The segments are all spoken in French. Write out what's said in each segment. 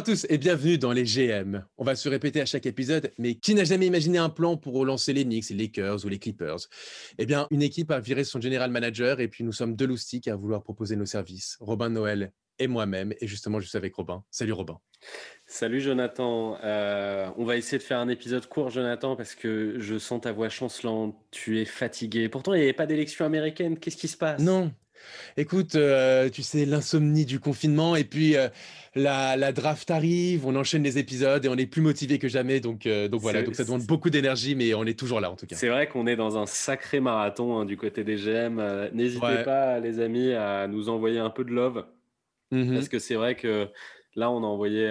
Bonjour à tous et bienvenue dans les GM. On va se répéter à chaque épisode, mais qui n'a jamais imaginé un plan pour relancer les Knicks, les Lakers ou les Clippers? Eh bien, une équipe a viré son general manager et puis nous sommes deux loustiques à vouloir proposer nos services. Robin Noël et moi-même. Et justement, je suis avec Robin. Salut Robin. Salut Jonathan. Euh, on va essayer de faire un épisode court, Jonathan, parce que je sens ta voix chancelante. Tu es fatigué. Pourtant, il n'y avait pas d'élection américaine. Qu'est-ce qui se passe? Non, Écoute, euh, tu sais, l'insomnie du confinement et puis euh, la, draft arrive, on enchaîne les épisodes et on est plus motivé que jamais. Donc, euh, donc voilà, donc ça demande beaucoup d'énergie, mais on est toujours là en tout cas. C'est vrai qu'on est dans un sacré marathon hein, du côté des GM. N'hésitez pas, les amis, à nous envoyer un peu de love. Mmh parce que c'est vrai que là, on a envoyé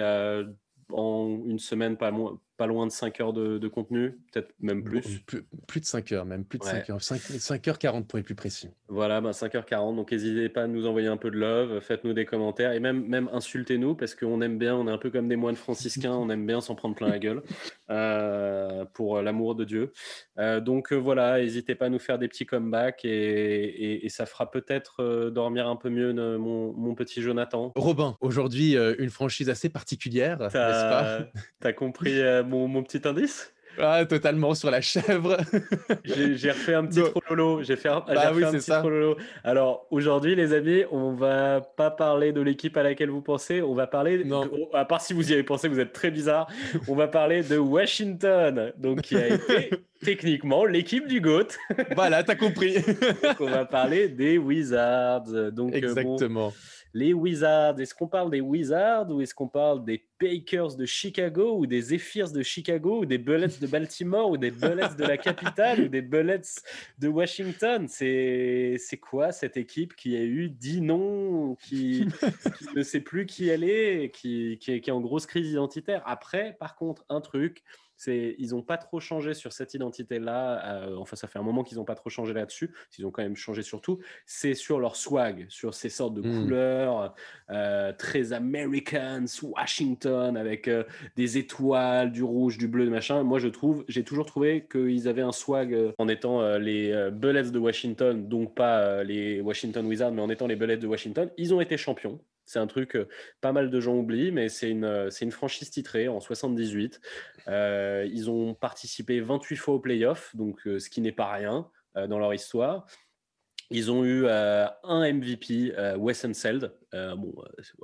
en une semaine pas moins pas loin de 5 heures de, contenu, peut-être même plus. plus. de 5 heures, même plus de 5 heures. 5, h 40 pour être plus précis. Voilà, 5h40. Donc n'hésitez pas à nous envoyer un peu de love, faites-nous des commentaires et même, même insultez-nous parce qu'on aime bien, on est un peu comme des moines franciscains, on aime bien s'en prendre plein la gueule euh, pour l'amour de Dieu. Euh, donc euh, voilà, n'hésitez pas à nous faire des petits comebacks et, ça fera peut-être dormir un peu mieux mon, petit Jonathan. Robin, aujourd'hui, une franchise assez particulière, n'est-ce pas? T'as compris mon, petit indice ah, totalement sur la chèvre. j'ai refait un petit trololo. J'ai fait un, bah oui, un petit trololo. Alors aujourd'hui, les amis, on va pas parler de l'équipe à laquelle vous pensez. On va parler, non. à part si vous y avez pensé, vous êtes très bizarre. On va parler de Washington, donc qui a été techniquement l'équipe du GOAT. voilà, t'as compris. on va parler des Wizards. Donc, euh, Exactement les Wizards. Est-ce qu'on parle des Wizards ou est-ce qu'on parle des Pakers de Chicago ou des Zephyrs de Chicago ou des Bullets de Baltimore ou des Bullets de la capitale ou des Bullets de Washington? C'est quoi cette équipe qui a eu 10 noms, qui, ne sait plus qui elle est, qui, qui est en grosse crise identitaire? Après, par contre, un truc ils n'ont pas trop changé sur cette identité-là. Euh, enfin, ça fait un moment qu'ils n'ont pas trop changé là-dessus. Ils ont quand même changé surtout. C'est sur leur swag, sur ces sortes de hmm. couleurs euh, très Americans, Washington, avec euh, des étoiles, du rouge, du bleu, machin. Moi, je trouve, j'ai toujours trouvé qu'ils avaient un swag en étant les Bullets de Washington, donc pas les Washington Wizards, mais en étant les Bullets de Washington. Ils ont été champions. C'est un truc pas mal de gens oublient, mais c'est une, c'est une franchise titrée en 78. Euh, ils ont participé 28 fois aux playoffs, donc euh, ce qui n'est pas rien euh, dans leur histoire. Ils ont eu un MVP, Wes Unseld, bon,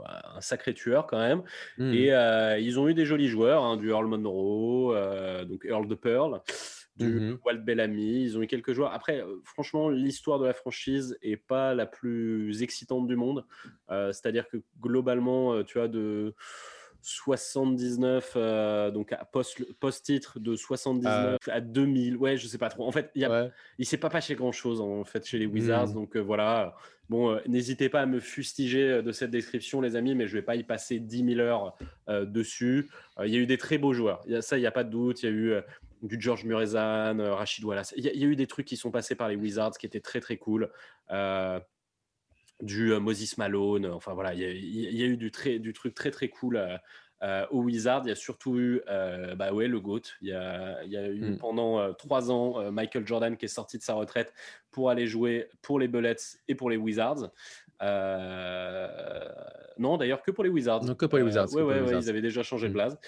un sacré tueur quand même. Hmm. Et ils ont eu des jolis joueurs, hein, du Earl Monroe, donc Earl de Pearl du mmh Walt Bellamy. Ils ont eu quelques joueurs. Après, euh, franchement, l'histoire de la franchise est pas la plus excitante du monde. Euh, c'est-à-dire que globalement, euh, tu as de 79, donc post-titre de 79 à 2000. Ouais, je sais pas trop. En fait, il ne s'est pas passé grand-chose en fait chez les Wizards. Mmh. Donc voilà. Bon, n'hésitez pas à me fustiger de cette description, les amis, mais je vais pas y passer 10 000 heures dessus. Il y a eu des très beaux joueurs. ça, il n'y a pas de doute. Il y a eu du George Murezan, euh, Rachid Wallace. Il y, a eu des trucs qui sont passés par les Wizards qui étaient très très cool. Euh, du euh, Moses Malone, enfin voilà, il y, a eu du, très, du truc très très cool aux Wizards. Il y a surtout eu bah ouais, le GOAT. Il y a, eu hmm. pendant trois ans Michael Jordan qui est sorti de sa retraite pour aller jouer pour les Bullets et pour les Wizards. Non, d'ailleurs, que pour les Wizards. Non, que pour les euh, Wizards. Oui, ils avaient déjà changé de place. Mm.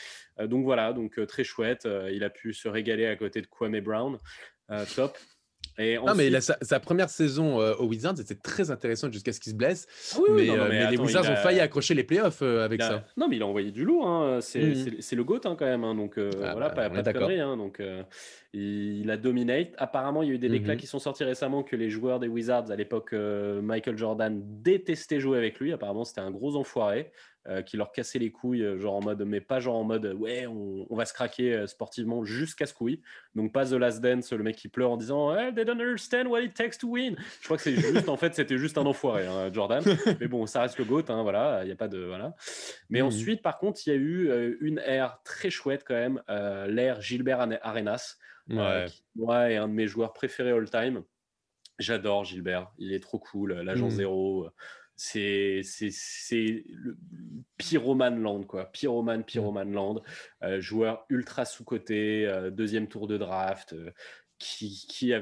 Euh, donc voilà, donc euh, très chouette. il a pu se régaler à côté de Kwame Brown. top. Et non, mais sa, première saison aux Wizards c'était très intéressant jusqu'à ce qu'il se blesse. Ah mais, les Wizards ont failli accrocher les playoffs avec ça. Non, mais il a envoyé du lourd. Hein. Mm. C'est le GOAT hein, quand même. Hein. Donc ah, voilà, bah, pas, de conneries. Donc il, a dominé. Apparemment, il y a eu des déclats mm-hmm. qui sont sortis récemment que les joueurs des Wizards à l'époque, Michael Jordan détestait jouer avec lui. Apparemment, c'était un gros enfoiré. Euh, qui leur cassait les couilles, euh, genre en mode, mais pas genre en mode, ouais, on, va se craquer euh, sportivement jusqu'à ce couille. Donc pas The Last Dance, le mec qui pleure en disant, they don't understand what it takes to win. Je crois que c'est juste, en fait, c'était juste un enfoiré, hein, Jordan. mais bon, ça reste le GOAT, hein, voilà, il n'y a pas de, voilà. Mais ensuite, par contre, il y a eu une ère très chouette quand même, l'ère Gilbert Arenas, ouais. qui, moi, est un de mes joueurs préférés all time. J'adore Gilbert, il est trop cool, l'agent mmh. zéro c'est c'est le Pyroman Land quoi. Pyroman Pyroman Land. Euh, joueur ultra sous côté euh, deuxième tour de draft euh, qui qui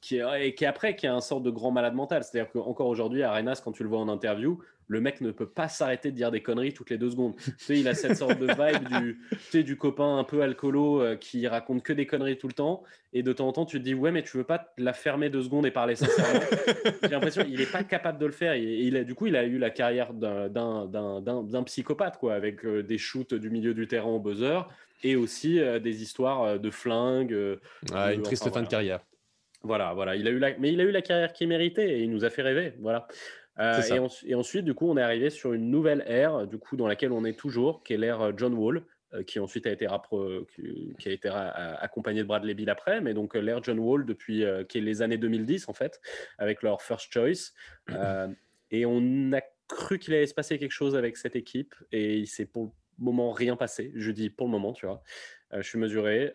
qui, et qui après qui a un sort de grand malade mental c'est à dire qu'encore aujourd'hui Arenas quand tu le vois en interview le mec ne peut pas s'arrêter de dire des conneries toutes les deux secondes. Tu sais, il a cette sorte de vibe du, tu du copain un peu alcoolo euh, qui raconte que des conneries tout le temps. Et de temps en temps, tu te dis, ouais, mais tu veux pas la fermer deux secondes et parler sincèrement? J'ai l'impression qu'il n'est pas capable de le faire. Et, il a, du coup, il a eu la carrière d'un psychopathe, quoi, avec euh, des shoots du milieu du terrain au buzzer et aussi euh, des histoires de flingues. Ah, une triste fin de carrière. Voilà, voilà. Il a eu la... Mais il a eu la carrière qu'il méritait et il nous a fait rêver. Voilà. Euh, et, ensuite, du coup, on est arrivé sur une nouvelle ère, du coup, dans laquelle on est toujours, qui est l'ère euh, John Wall, euh, qui ensuite a été, qui, a été accompagné de Bradley Bill après, mais donc l'ère John Wall depuis qui est les années 2010 en fait, avec leur first choice. et on a cru qu'il allait se passer quelque chose avec cette équipe, et il s'est pour moment rien passé. Je dis pour le moment, tu vois. je suis mesuré.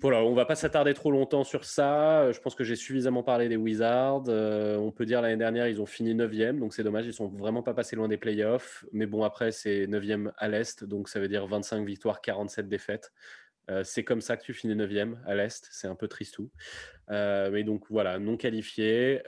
Voilà, on va pas s'attarder trop longtemps sur ça. Je pense que j'ai suffisamment parlé des Wizards. Euh, on peut dire l'année dernière, ils ont fini 9e, donc c'est dommage, ils sont vraiment pas passés loin des playoffs. Mais bon, après, c'est 9e à l'Est, donc ça veut dire 25 victoires, 47 défaites. Euh, c'est comme ça que tu finis 9e à l'Est, c'est un peu triste tout. Euh, mais donc voilà, non qualifié.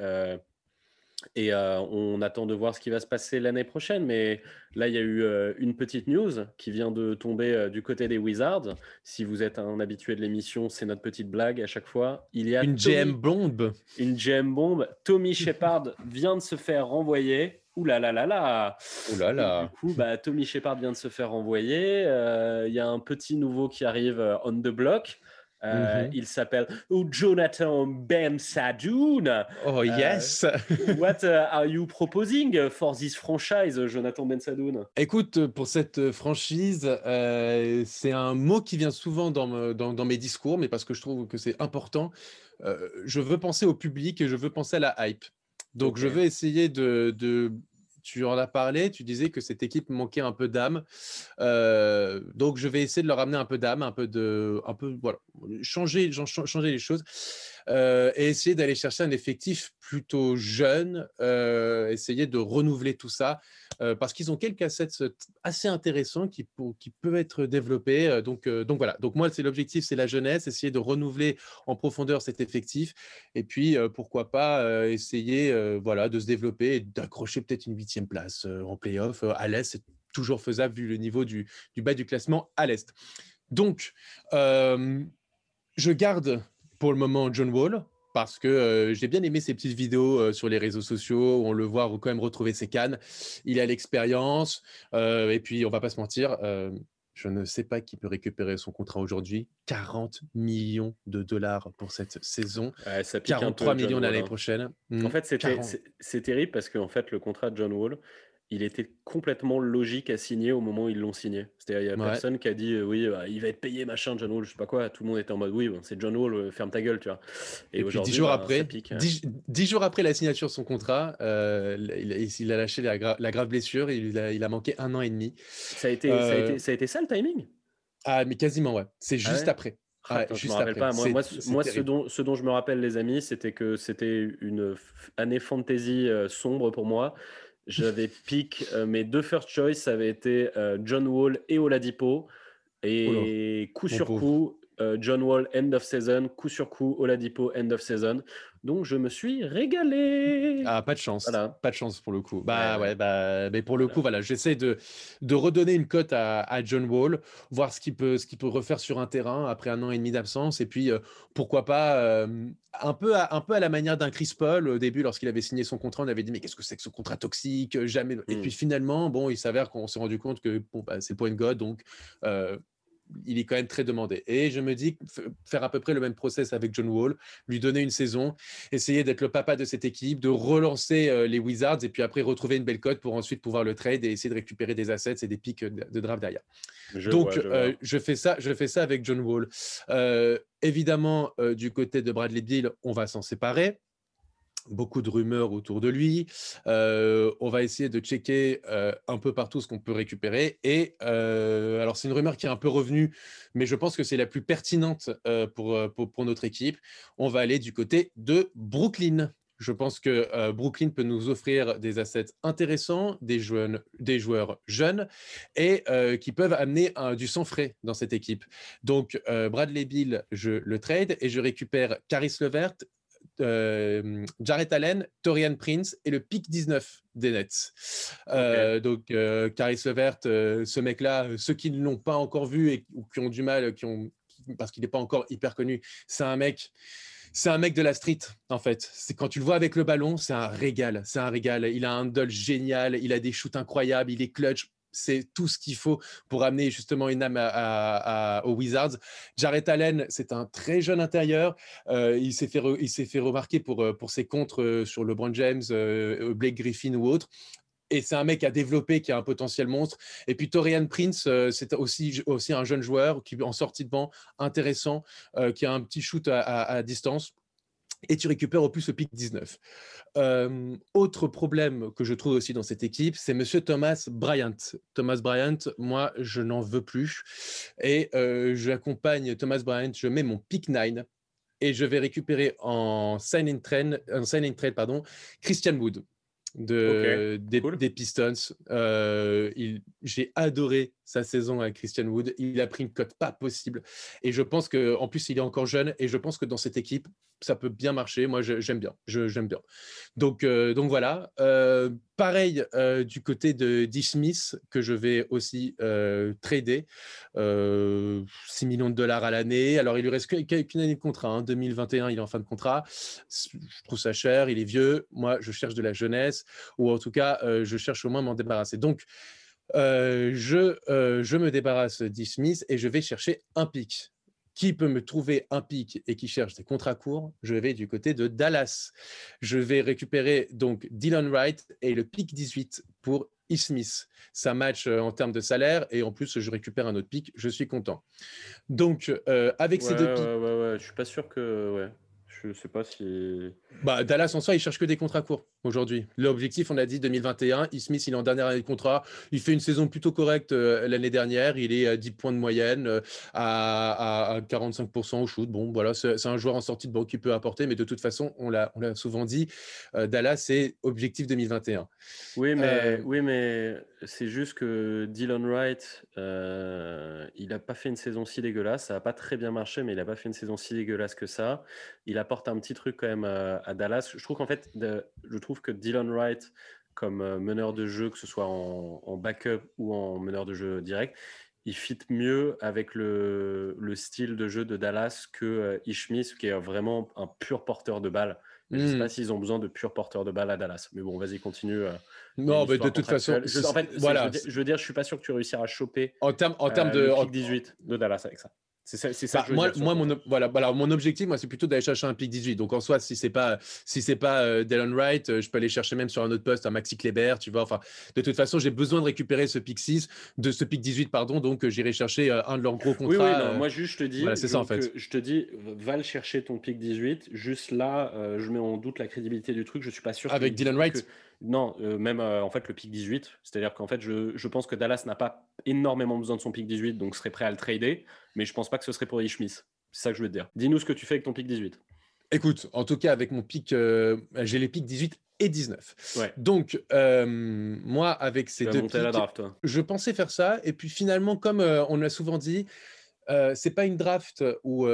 Et euh, on attend de voir ce qui va se passer l'année prochaine. Mais là, il y a eu euh, une petite news qui vient de tomber euh, du côté des Wizards. Si vous êtes un habitué de l'émission, c'est notre petite blague à chaque fois. Il y a une GM bombe. Une GM bombe. Tommy Shepard vient de se faire renvoyer. Ouh là là là là. Ouh là là. Du coup, bah, Tommy Shepard vient de se faire renvoyer. Il y a un petit nouveau qui arrive on the block. Euh, mhm. Il s'appelle Jonathan Ben Sadoun. Oh euh, yes. what uh, are you proposing for this franchise, Jonathan Ben Sadoun? Écoute, pour cette franchise, euh, c'est un mot qui vient souvent dans, dans, mes discours, mais parce que je trouve que c'est important. je veux penser au public et je veux penser à la hype. Donc, je veux essayer de, de tu en as parlé, tu disais que cette équipe manquait un peu d'âme. Euh, donc, je vais essayer de leur amener un peu d'âme, un peu de, un peu, voilà, changer, changer les choses. Euh, et essayer d'aller chercher un effectif plutôt jeune, euh, essayer de renouveler tout ça, euh, parce qu'ils ont quelques assets assez intéressants qui, qui peuvent être développés. donc, donc voilà, donc moi, c'est l'objectif, c'est la jeunesse, essayer de renouveler en profondeur cet effectif, et puis pourquoi pas essayer voilà, de se développer et d'accrocher peut-être une huitième place en playoff à l'Est, c'est toujours faisable vu le niveau du, du bas du classement à l'Est. Donc, je garde pour le moment John Wall parce que euh, j'ai bien aimé ses petites vidéos euh, sur les réseaux sociaux où on le voit quand même retrouver ses cannes. Il a l'expérience euh, et puis on va pas se mentir. je ne sais pas qui peut récupérer son contrat aujourd'hui. 40 millions de dollars pour cette saison. ça 43 millions l'année hein. prochaine. En hmm, fait, c'est terrible parce que en fait, le contrat de John Wall, il était complètement logique à signer au moment où ils l'ont signé. C'est-à-dire, il n'y a personne qui a dit euh, oui, bah, il va être payé, machin, John Wall, je sais pas quoi. Tout le monde était en mode oui, c'est John Wall, euh, ferme ta gueule, tu vois. Et, aujourd'hui, dix jours, bah, après, hein. dix, jours après la signature de son contrat, euh, il, a lâché la, grave blessure, il a, il a, manqué un an et demi. Ça a été, ça, a été, ça, a été ça le timing? Ah, mais quasiment, ouais. C'est ah juste après. Ah, je me rappelle pas. Moi, moi, ce, dont, ce, dont, je me rappelle, les amis, c'était que c'était une année fantasy sombre pour moi. J'avais pick euh, mes deux first choice, ça avait été euh, John Wall et Oladipo. Et coup sur coup, euh, John Wall, end of season, coup sur coup, Oladipo, end of season. Donc je me suis régalé. Ah, pas de chance. Pas de chance pour le coup. Bah ouais, bah, mais pour le coup, voilà, j'essaie de, de redonner une cote à, à, John Wall, voir ce qu'il peut, ce qu'il peut refaire sur un terrain après un an et demi d'absence. Et puis, euh, pourquoi pas, euh, un, peu à, un peu à la manière d'un Chris Paul au début, lorsqu'il avait signé son contrat, on avait dit, mais qu'est-ce que c'est que ce contrat toxique? Jamais. Et puis hmm. finalement, bon, il s'avère qu'on s'est rendu compte que bon, bah, c'est point God. Donc, euh, il est quand même très demandé. Et je me dis faire à peu près le même process avec John Wall, lui donner une saison, essayer d'être le papa de cette équipe, de relancer euh, les Wizards et puis après retrouver une belle cote pour ensuite pouvoir le trade et essayer de récupérer des assets et des pics de draft derrière. Donc je, euh, je, fais ça, je fais ça avec John Wall. Euh, évidemment, du côté de Bradley Beal, on va s'en séparer beaucoup de rumeurs autour de lui. Euh, on va essayer de checker euh, un peu partout ce qu'on peut récupérer. Et euh, alors, c'est une rumeur qui est un peu revenue, mais je pense que c'est la plus pertinente pour, pour, notre équipe. On va aller du côté de Brooklyn. Je pense que Brooklyn peut nous offrir des assets intéressants, des, jeunes, des joueurs jeunes et qui peuvent amener du sang frais dans cette équipe. Donc, Bradley Bill, je le trade et je récupère Caris Levert, Jarrett Allen, Torian Prince et le pick 19 des Nets. donc, Caris Levert, ce mec-là, ceux qui ne l'ont pas encore vu et ou qui ont du mal, qui ont, parce qu'il n'est pas encore hyper connu, c'est un mec c'est un mec de la street, en fait. C'est quand tu le vois avec le ballon, c'est un régal. C'est un régal. Il a un handle génial, il a des shoots incroyables, il est clutch. C'est tout ce qu'il faut pour amener justement une âme aux Wizards. Jarrett Allen, c'est un très jeune intérieur. Euh, il s'est fait, fait remarquer pour, euh, pour ses contres euh, sur LeBron James, Blake Griffin ou autre et c'est un mec à développer qui a un potentiel monstre. Et puis Torian Prince, c'est aussi, aussi un jeune joueur qui en sortie de banc intéressant, qui a un petit shoot à, distance. Et tu récupères au plus le pic 19. Euh, autre problème que je trouve aussi dans cette équipe, c'est Monsieur Thomas Bryant. Thomas Bryant, moi, je n'en veux plus. Et j'accompagne Thomas Bryant, je mets mon pick 9 et je vais récupérer en signing trade, en signing trade pardon, Christian Wood de, des, Pistons. Euh, j'ai adoré sa saison avec Christian Wood. Il a pris une cote pas possible. Et je pense qu'en plus, il est encore jeune. Et je pense que dans cette équipe, ça peut bien marcher. Moi, j'aime bien. J'aime bien. Donc, euh, donc voilà. Euh, pareil du côté de D. Smith, que je vais aussi trader. 6 millions de dollars à l'année. Alors, il lui reste qu'une année de contrat. En hein. 2021, il est en fin de contrat. Je trouve ça cher. Il est vieux. Moi, je cherche de la jeunesse. Ou en tout cas, je cherche au moins à m'en débarrasser. Donc, je, je me débarrasse D. Smith et je vais chercher un pic qui peut me trouver un pic et qui cherche des contrats courts, je vais du côté de Dallas. Je vais récupérer donc Dylan Wright et le pic 18 pour E. Smith. Ça match euh, en termes de salaire et en plus, je récupère un autre pic. Je suis content. Donc, euh, avec ces deux pics. Ouais, ouais, ouais, je suis pas sûr que. Ouais. Je sais pas si. Bah, Dallas en soi, il cherche que des contrats courts aujourd'hui. L'objectif, on a dit 2021. E. Smith, il est en dernière année de contrat. Il fait une saison plutôt correcte euh, l'année dernière. Il est à 10 points de moyenne, euh, à, 45% au shoot. Bon, voilà, c'est un joueur en sortie de banque qui peut apporter, mais de toute façon, on l'a souvent dit, euh, Dallas, c'est objectif 2021. Oui, mais, oui, mais c'est juste que Dylan Wright, il n'a pas fait une saison si dégueulasse. Ça n'a pas très bien marché, mais il n'a pas fait une saison si dégueulasse que ça. Il apporte un petit truc quand même à, Dallas. Je trouve qu'en fait, je trouve que Dylan Wright, comme euh, meneur de jeu, que ce soit en, backup ou en meneur de jeu direct, il fit mieux avec le, style de jeu de Dallas que euh, Ishmis, qui est vraiment un pur porteur de balle. Je ne sais hmm. pas s'ils ont besoin de purs porteurs de balle à Dallas. Mais bon, vas-y, continue. Euh, non, mais de toute façon, je, en fait, voilà. Je veux, dire, je suis pas sûr que tu réussiras à choper en termes en termes de 18 de Dallas avec ça. C'est ça, ça bah, moi, moi mon, voilà, voilà, mon objectif, moi, c'est plutôt d'aller chercher un pick 18. Donc, en soi, si c'est pas, si c'est pas euh, Dylan Wright, euh, je peux aller chercher même sur un autre poste un Maxi Kleber, tu vois. Enfin, de toute façon, j'ai besoin de récupérer ce pick 6, de ce pick 18, pardon. Donc, euh, j'irai chercher un de leurs gros contrats. Oui, oui, non, moi, juste, je te dis, c'est ça, en fait. je te dis, va le chercher ton pick 18. Juste là, je mets en doute la crédibilité du truc. Je suis pas sûr. Avec Dylan Wright. Non, même en fait le pick 18. C'est-à-dire qu'en fait, je, pense que Dallas n'a pas énormément besoin de son pick 18, donc serait prêt à le trader. Mais je pense pas que ce serait pour Ishmis. C'est ça que je veux te dire. Dis-nous ce que tu fais avec ton pick 18. Écoute, en tout cas, avec mon pick, euh, j'ai les picks 18 et 19. Donc, moi, avec ces deux picks, je pensais faire ça. Et puis finalement, comme on l'a souvent dit, c'est pas une draft où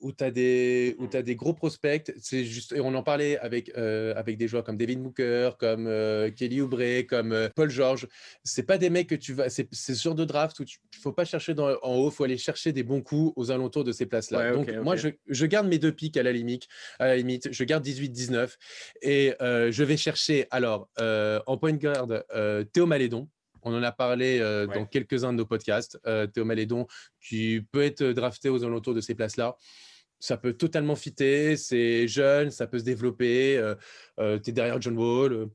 où tu as, des, as des gros prospects. C'est juste, et on en parlait avec, euh, avec des joueurs comme David Booker, comme euh, Kelly Oubre, comme euh, Paul George. C'est pas des mecs que tu vas. C'est ce genre de draft où il faut pas chercher dans, en haut, il faut aller chercher des bons coups aux alentours de ces places-là. Donc, moi, je, je, garde mes deux pics à la limite. À la limite je garde 18-19 et je vais chercher, alors, en point garde, Théo Malédon. On en a parlé dans quelques-uns de nos podcasts. Théo Malédon, qui peut être drafté aux alentours de ces places-là ça peut totalement fitter, c'est jeune, ça peut se développer. Euh, euh, tu es derrière John Wall, euh,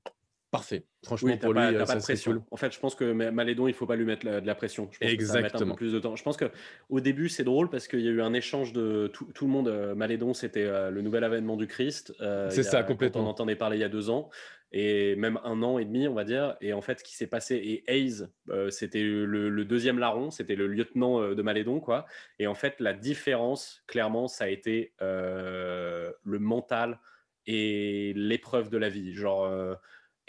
parfait. Franchement, pour lui, pas de pression. En fait, je pense que Malédon, il faut pas lui mettre de la pression. Je pense Exactement. Que ça va mettre un peu plus de temps. Je pense que au début, c'est drôle parce qu'il y a eu un échange de tout, le monde. Malédon, c'était le nouvel avènement du Christ. c'est ça, complètement. On entendait parler il y a deux ans et même un an et demi, on va dire. Et en fait, ce qui s'est passé, et Hayes, euh, c'était le, deuxième larron, c'était le lieutenant euh, de Malédon, quoi. Et en fait, la différence, clairement, ça a été euh, le mental et l'épreuve de la vie. Genre,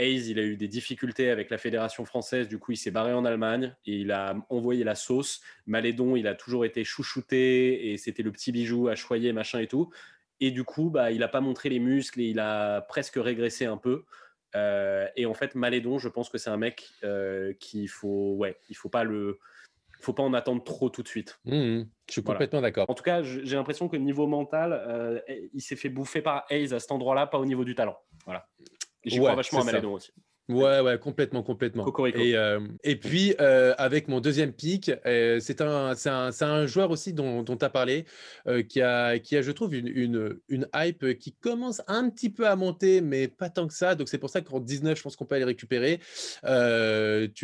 Hayes, il a eu des difficultés avec la fédération française, du coup, il s'est barré en Allemagne et il a envoyé la sauce. Malédon, il a toujours été chouchouté et c'était le petit bijou à choyer, machin et tout. Et du coup, bah, il n'a pas montré les muscles et il a presque régressé un peu. et en fait, Malédon, je pense que c'est un mec qu'il faut, ouais, il faut pas le, faut pas en attendre trop tout de suite. Mmh, mmh. je suis complètement d'accord. En tout cas, j'ai l'impression que niveau mental, il s'est fait bouffer par Hayes à cet endroit-là, pas au niveau du talent. Voilà. J'y crois vachement à aussi. Ouais, ouais, complètement, complètement. Et, euh, et puis, euh, avec mon deuxième pic, euh, c'est un, un, un, joueur aussi dont tu as parlé, qui, a, qui a, je trouve, une, une, une, hype qui commence un petit peu à monter, mais pas tant que ça. Donc, c'est pour ça qu'en 19, je pense qu'on peut aller récupérer. tu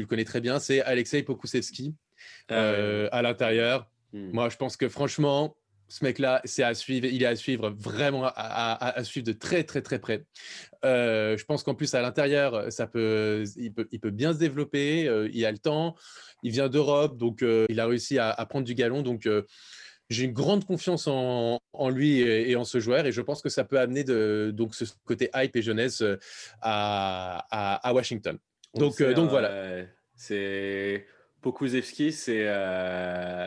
le connais très bien, c'est Alexei Pokusevski ah à l'intérieur. Hmm. Moi, je pense que franchement, ce mec-là, c'est à suivre. Il est à suivre vraiment, à, suivre de très, très, très près. Euh, je pense qu'en plus, à l'intérieur, ça peut il, peut, il peut bien se développer. Euh, il a le temps. Il vient d'Europe, donc euh, il a réussi à, prendre du galon. Donc, j'ai une grande confiance en, lui et, en ce joueur. Et je pense que ça peut amener de, donc, ce côté hype et jeunesse à, Washington. Donc, donc voilà. C'est Pokusevski, c'est euh,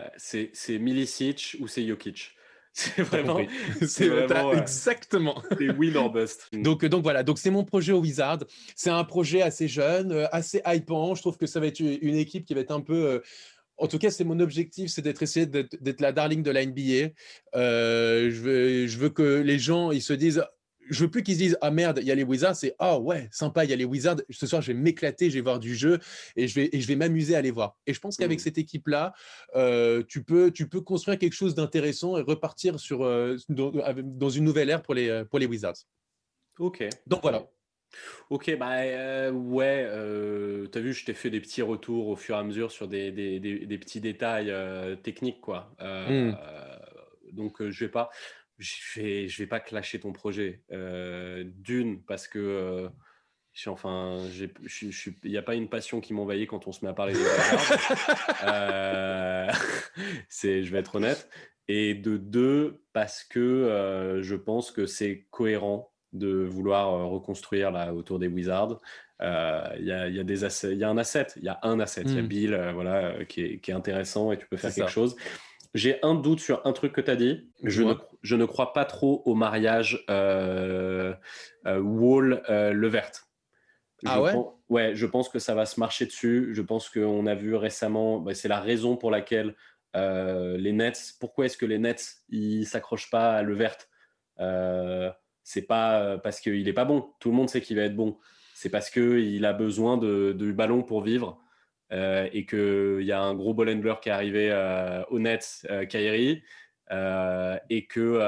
Milicic ou c'est Jokic. C'est vraiment, c'est vraiment euh, exactement. C'est win or bust. donc donc voilà, donc c'est mon projet au Wizard. C'est un projet assez jeune, euh, assez hypant. Je trouve que ça va être une équipe qui va être un peu en tout cas, c'est mon objectif, c'est d'être essayé d'être la darling de la NBA. je, veux, je veux que les gens ils se disent je veux plus qu'ils disent ah merde, il y a les Wizards, c'est ah ouais, sympa, il y a les Wizards. Ce soir, je vais m'éclater, je vais voir du jeu et je vais et je vais m'amuser à les voir. Et je pense qu'avec mmh. cette équipe là, euh, tu peux tu peux construire quelque chose d'intéressant et repartir sur euh, dans, une nouvelle ère pour les euh, pour les Wizards. Ok. Donc voilà. Ok, bah ouais, tu as vu, je t'ai fait des petits retours au fur et à mesure sur des, des, des, petits détails techniques, quoi. Mmh. Donc je vais pas je vais, je vais pas clasher ton projet. Euh, d'une, parce que euh, enfin, il n'y a pas une passion qui m'envahit quand on se met à parler des euh, c'est, je vais être honnête. Et de deux, parce que je pense que c'est cohérent de vouloir reconstruire là autour des Wizards. Il y, a, y, a, des y a un asset, il y a un asset, il y a mmh. Bill, voilà, qui est, qui, est, intéressant et tu peux faire quelque chose. J'ai un doute sur un truc que tu as dit. Je ne, je ne, crois pas trop au mariage euh, euh, Wall-Levert. Euh, ah ouais? Ouais, je pense que ça va se marcher dessus. Je pense qu'on a vu récemment, bah, c'est la raison pour laquelle les Nets, pourquoi est-ce que les Nets, ils s'accrochent pas à Levert? C'est pas parce qu'il est pas bon. Tout le monde sait qu'il va être bon. C'est parce qu'il a besoin de, ballon pour vivre. Euh, et qu'il y a un gros ball handler qui est arrivé euh, au Nets, euh, Kyrie, et que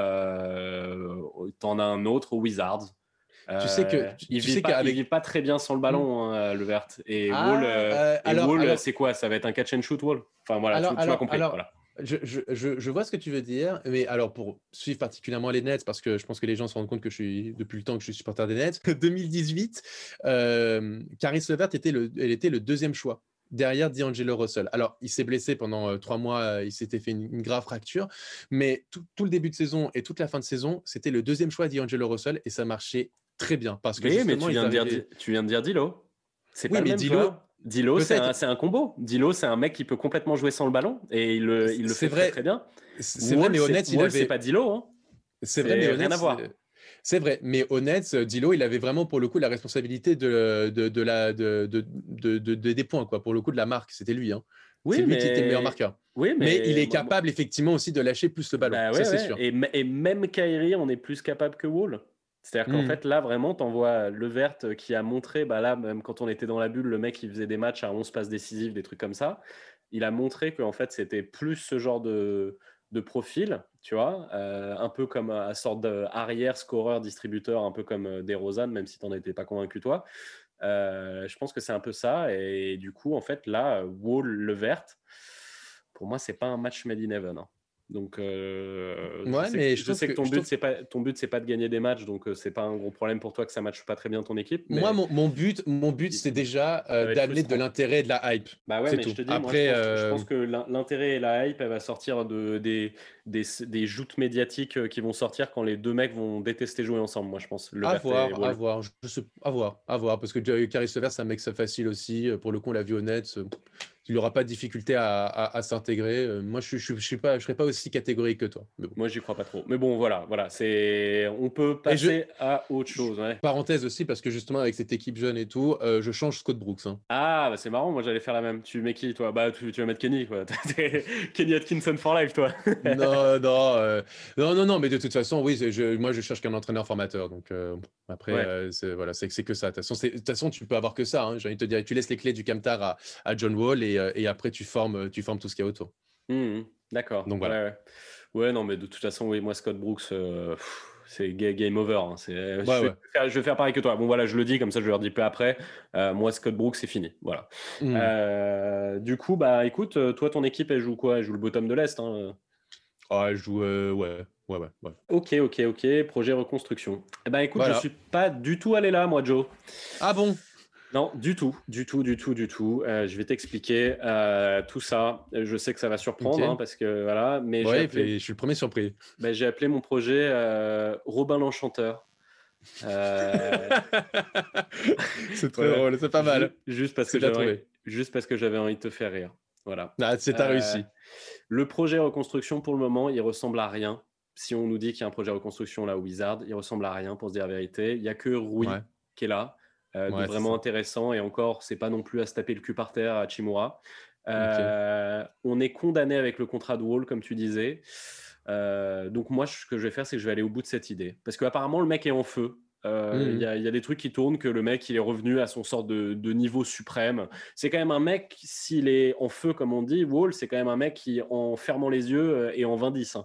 tu en as un autre au Wizards. tu sais que tu, il vit pas, vit pas très bien sans le ballon, hmm. hein, le vert. Et ah, Wall, c'est quoi? Ça va être un catch and shoot Wall. Enfin voilà, tu, as compris. voilà. Je, je, je, vois ce que tu veux dire, mais alors pour suivre particulièrement les Nets, parce que je pense que les gens se rendent compte que je suis, depuis le temps que je suis supporter des Nets, 2018, euh, Caris Levert était le, elle était le deuxième choix derrière D'Angelo Russell. Alors, il s'est blessé pendant euh, trois mois, euh, il s'était fait une, grave fracture, mais tout, le début de saison et toute la fin de saison, c'était le deuxième choix D'Angelo Russell et ça marchait très bien. Parce que oui, mais tu viens, de dire, tu viens de dire Dilo. C'est pas mais Dilo. Dilo, c'est un, combo. Dilo, c'est un mec qui peut complètement jouer sans le ballon et il le, il le fait très, très, bien. C'est vrai, mais honnête, il avait. C'est pas Dilo. Hein. C'est vrai, mais honnête, rien à voir. C'est vrai, mais honnête, Dilo, il avait vraiment pour le coup la responsabilité de, de, la, de, des points, quoi. Pour le coup de la marque, c'était lui. Hein. Oui, c'est lui qui était le meilleur marqueur. Oui, mais, il est capable effectivement aussi de lâcher plus le ballon. Bah ça, c'est sûr. Et, et, même Kyrie, on est plus capable que Wall. C'est-à-dire qu'en hmm. fait, là, vraiment, tu envoies Levert qui a montré, bah là, même quand on était dans la bulle, le mec, il faisait des matchs à 11 passes décisives, des trucs comme ça. Il a montré qu'en fait, c'était plus ce genre de, de profil, tu vois, euh, un peu comme un sorte d'arrière scoreur distributeur, un peu comme euh, des Rosanne, même si tu n'en étais pas convaincu toi. Euh, je pense que c'est un peu ça. Et du coup, en fait, là, Wall Levert, pour moi, c'est pas un match made in heaven. Hein. Donc, euh, ouais, je mais je, sais que, ton but c'est pas ton but c'est pas de gagner des matchs, donc euh, c'est pas un gros problème pour toi que ça matche pas très bien ton équipe. Moi, mon, but, mon but, c'est déjà euh, d'amener de l'intérêt et de la hype. Bah ouais, mais je te dis, Après, je, pense, que l'intérêt et la hype, elle va sortir de des, des, des, joutes médiatiques qui vont sortir quand les deux mecs vont détester jouer ensemble. Moi, je pense. Le à voir, à voir, je sais, à voir, à voir, parce que Caris Sever, c'est un mec facile aussi. Pour le coup, on l'a vu honnête. Il n'aura pas de difficulté à, s'intégrer. Euh, moi, je ne je, je, pas, je serais pas aussi catégorique que toi. Mais bon. Moi, j'y crois pas trop. Mais bon, voilà, voilà c'est... on peut passer à autre chose. Parenthèse aussi, parce que justement, avec cette équipe jeune et tout, euh, je change Scott Brooks. Hein. Ah, bah, c'est marrant, moi j'allais faire la même. Tu mets qui, toi? Bah, tu, tu, vas mettre Kenny, quoi. Kenny Atkinson for life, toi. non, non, euh, non, non, non, mais de toute façon, oui, je, moi, je cherche qu'un entraîneur formateur. Donc, après, c'est, voilà, c'est, que ça. De toute, façon, de toute façon, tu peux avoir que ça. Hein. J'ai envie de te dire, tu laisses les clés du Camtar à, à John Wall et euh, et, après tu formes, tu formes tout ce qu'il y a autour. Mmh, mmh. D'accord. Donc voilà. Ouais, non, mais de toute façon, oui, moi, Scott Brooks, euh, c'est game over. Hein. je, vais faire, pareil que toi. Bon, voilà, je le dis, comme ça, je leur dis peu après. Euh, moi, Scott Brooks, c'est fini. Voilà. Mmh. du coup, bah, écoute, toi, ton équipe, elle joue quoi? Elle joue le bottom de l'Est. Hein. Ah, elle joue, ouais. Ouais, ouais, ouais. Ok, ok, ok. Projet reconstruction. Eh ben, écoute, je suis pas du tout allé là, moi, Joe. Ah bon? Non, du tout, du tout, du tout, du tout. Euh, je vais t'expliquer euh, tout ça. Je sais que ça va surprendre hein, parce que voilà, mais je suis le premier surpris. Ben, j'ai appelé mon projet euh, Robin l'enchanteur. c'est très drôle, c'est pas mal. Juste parce que j'avais, juste parce que j'avais envie de te faire rire. Voilà. Ah, c'est ta réussi. Le projet reconstruction pour le moment, il ressemble à rien. Si on nous dit qu'il y a un projet reconstruction là au Wizard, il ressemble à rien pour se dire la vérité. Il y a que Rui qui est là. Euh, vraiment intéressant. Et encore, c'est pas non plus à se taper le cul par terre à Chimura. Euh, on est condamné avec le contrat de Wall, comme tu disais. Euh, donc moi, ce que je vais faire, c'est que je vais aller au bout de cette idée. Parce qu'apparemment, le mec est en feu. Il y, a des trucs qui tournent que le mec il est revenu à son sort de, niveau suprême. C'est quand même un mec, s'il est en feu comme on dit, Wall, c'est quand même un mec qui en fermant les yeux et en 20-10.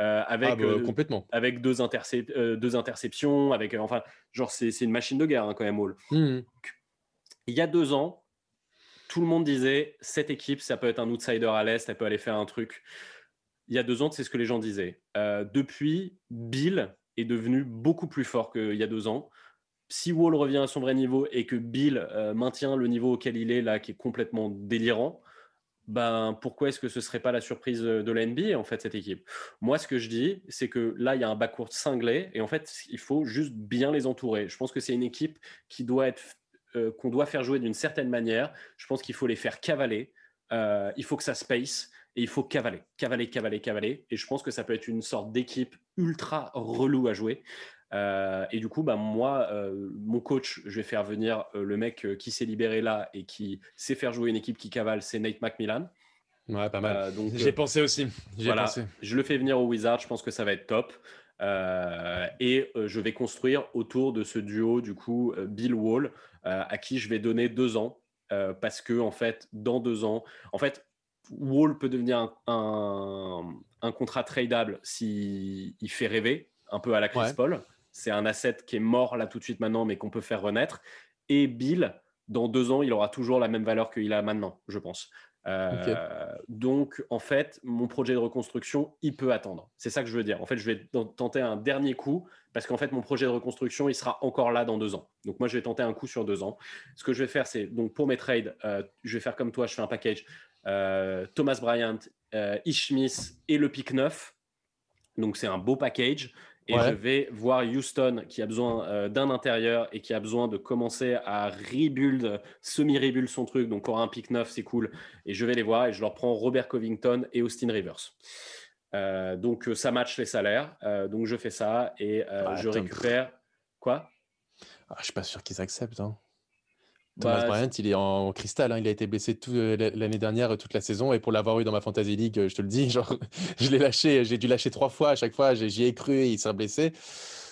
Euh, avec, ah, bah, euh, complètement. avec deux, euh, deux interceptions, avec enfin, genre c'est une machine de guerre hein, quand même, Hall. Mmh. Il y a deux ans, tout le monde disait cette équipe, ça peut être un outsider à l'est, elle peut aller faire un truc. Il y a deux ans, c'est ce que les gens disaient. depuis, Bill est devenu beaucoup plus fort qu'il y a deux ans. Si Wall revient à son vrai niveau et que Bill maintient le niveau auquel il est là, qui est complètement délirant, ben, pourquoi est-ce que ce serait pas la surprise de la NBA, en fait, cette équipe? Moi, ce que je dis, c'est que là, il y a un backcourt cinglé et en fait, il faut juste bien les entourer. Je pense que c'est une équipe qui doit être, euh, qu'on doit faire jouer d'une certaine manière. Je pense qu'il faut les faire cavaler. Euh, il faut que ça space et il faut cavaler, cavaler, cavaler, cavaler. Et je pense que ça peut être une sorte d'équipe ultra relou à jouer. Euh, et du coup, bah, moi, euh, mon coach, je vais faire venir euh, le mec qui s'est libéré là et qui sait faire jouer une équipe qui cavale, c'est Nate McMillan. Ouais, pas mal. donc, J'ai pensé aussi. Voilà, je le fais venir au Wizard, je pense que ça va être top. et je vais construire autour de ce duo, du coup, Bill Wall, à qui je vais donner deux ans. parce que, en fait, dans deux ans, en fait, Wall peut devenir un, un, contrat tradable s'il fait rêver, un peu à la Chris Paul. C'est un asset qui est mort là tout de suite maintenant, mais qu'on peut faire renaître. Et Bill, dans deux ans, il aura toujours la même valeur qu'il a maintenant, je pense. Euh, donc, en fait, mon projet de reconstruction, il peut attendre. C'est ça que je veux dire. En fait, je vais tenter un dernier coup parce qu'en fait, mon projet de reconstruction, il sera encore là dans deux ans. Donc, moi, je vais tenter un coup sur deux ans. Ce que je vais faire, c'est donc pour mes trades, euh, je vais faire comme toi, je fais un package euh, Thomas Bryant, Ish Smith et le pick 9. Donc, c'est un beau package et je vais voir Houston qui a besoin euh, d'un intérieur et qui a besoin de commencer à rebuild, semi-rebuild son truc. Donc, pour un pick 9, c'est cool. Et je vais les voir et je leur prends Robert Covington et Austin Rivers. Euh, donc, euh, ça match les salaires. donc, je fais ça et ah, je récupère. Quoi? Ah, Je suis pas sûr qu'ils acceptent. Hein. Thomas bah, Bryant, il est en cristal. Hein. Il a été blessé euh, l'année dernière, toute la saison. Et pour l'avoir eu dans ma Fantasy League, euh, je te le dis, genre, je l'ai lâché. J'ai dû lâcher trois fois. À chaque fois, j'y ai cru et il s'est blessé.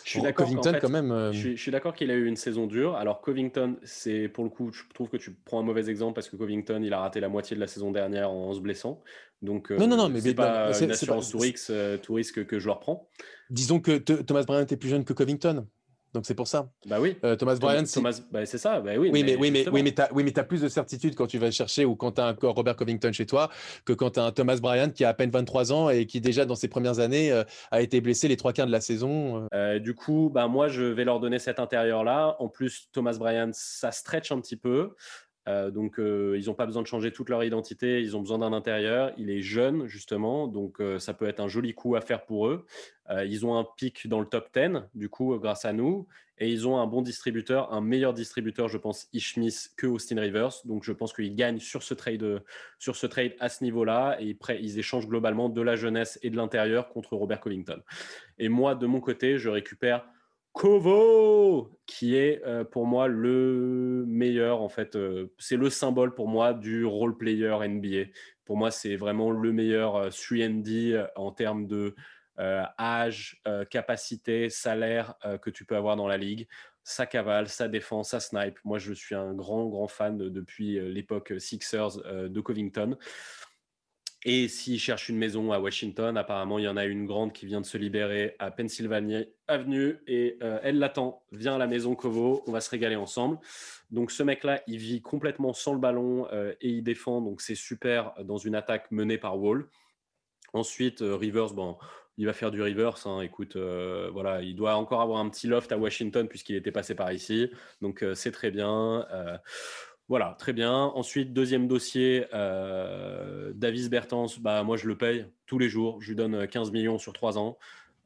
Je suis d'accord. Covington, quand même. Euh, je suis, d'accord qu'il a eu une saison dure. Alors, Covington, c'est pour le coup, je trouve que tu prends un mauvais exemple parce que Covington, il a raté la moitié de la saison dernière en, se blessant. Donc, non, non, non, mais c'est pas une assurance tout risque que je leur prends. Disons que Thomas Bryant est plus jeune que Covington. Donc c'est pour ça. Bah oui. Euh, Thomas Bryant. Thomas, bah, c'est ça. Bah oui. Oui, mais, oui, mais, oui, mais tu as, plus de certitude quand tu vas chercher ou quand tu as un Robert Covington chez toi que quand tu as un Thomas Bryant qui a à peine 23 ans et qui déjà dans ses premières années euh, a été blessé les trois quarts de la saison. Euh. du coup, bah, moi je vais leur donner cet intérieur là. En plus, Thomas Bryant, ça stretch un petit peu. Euh, donc, ils n'ont pas besoin de changer toute leur identité. Ils ont besoin d'un intérieur. Il est jeune, justement. Donc, ça peut être un joli coup à faire pour eux. ils ont un pic dans le top 10, du coup, grâce à nous. Et ils ont un bon distributeur, un meilleur distributeur, je pense, Ishmis que Austin Rivers. Donc, je pense qu'ils gagnent sur ce trade, sur ce trade à ce niveau-là. Et ils échangent globalement de la jeunesse et de l'intérieur contre Robert Covington. Et moi, de mon côté, je récupère Kovo, qui est euh, pour moi le meilleur, en fait, euh, c'est le symbole pour moi du role player NBA. Pour moi, c'est vraiment le meilleur 3D euh, en termes de âge, capacité, salaire que tu peux avoir dans la ligue. Ça cavale, ça défend, ça snipe. Moi, je suis un grand, grand fan depuis l'époque Sixers de Covington. Et s'il cherche une maison à Washington, apparemment, il y en a une grande qui vient de se libérer à Pennsylvania Avenue et euh, elle l'attend. Viens à la maison Kovo, on va se régaler ensemble. Donc ce mec-là, il vit complètement sans le ballon euh, et il défend, donc c'est super dans une attaque menée par Wall. Ensuite, euh, Rivers, bon, il va faire du Rivers. Hein. écoute, voilà, il doit encore avoir un petit loft à Washington puisqu'il était passé par ici. Donc c'est très bien. Voilà, très bien. Ensuite, deuxième dossier, euh, Davis Bertens, bah, moi je le paye tous les jours. Je lui donne 15 millions sur 3 ans.